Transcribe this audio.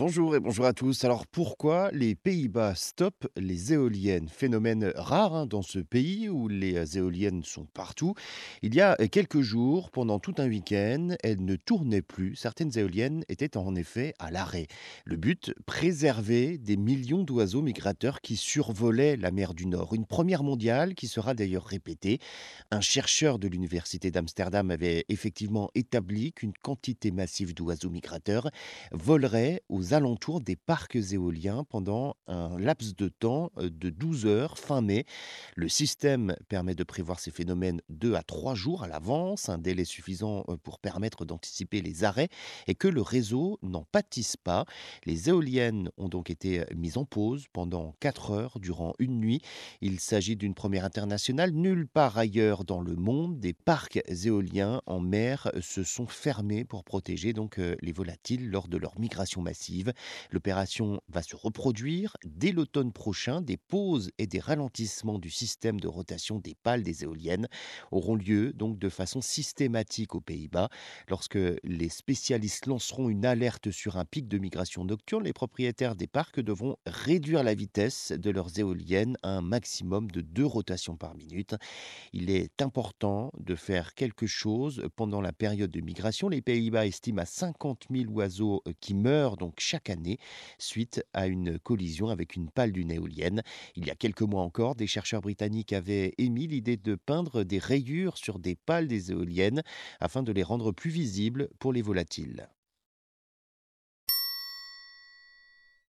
Bonjour et bonjour à tous. Alors pourquoi les Pays-Bas stoppent les éoliennes? Phénomène rare hein, dans ce pays où les euh, éoliennes sont partout. Il y a euh, quelques jours, pendant tout un week-end, elles ne tournaient plus. Certaines éoliennes étaient en effet à l'arrêt. Le but, préserver des millions d'oiseaux migrateurs qui survolaient la mer du Nord. Une première mondiale qui sera d'ailleurs répétée. Un chercheur de l'université d'Amsterdam avait effectivement établi qu'une quantité massive d'oiseaux migrateurs volerait aux alentours des parcs éoliens pendant un laps de temps de 12 heures fin mai. Le système permet de prévoir ces phénomènes 2 à 3 jours à l'avance, un délai suffisant pour permettre d'anticiper les arrêts et que le réseau n'en pâtisse pas. Les éoliennes ont donc été mises en pause pendant 4 heures durant une nuit. Il s'agit d'une première internationale. Nulle part ailleurs dans le monde, des parcs éoliens en mer se sont fermés pour protéger donc les volatiles lors de leur migration massive. L'opération va se reproduire dès l'automne prochain. Des pauses et des ralentissements du système de rotation des pales des éoliennes auront lieu donc de façon systématique aux Pays-Bas. Lorsque les spécialistes lanceront une alerte sur un pic de migration nocturne, les propriétaires des parcs devront réduire la vitesse de leurs éoliennes à un maximum de deux rotations par minute. Il est important de faire quelque chose pendant la période de migration. Les Pays-Bas estiment à 50 000 oiseaux qui meurent donc chaque année suite à une collision avec une pale d'une éolienne. Il y a quelques mois encore, des chercheurs britanniques avaient émis l'idée de peindre des rayures sur des pales des éoliennes afin de les rendre plus visibles pour les volatiles.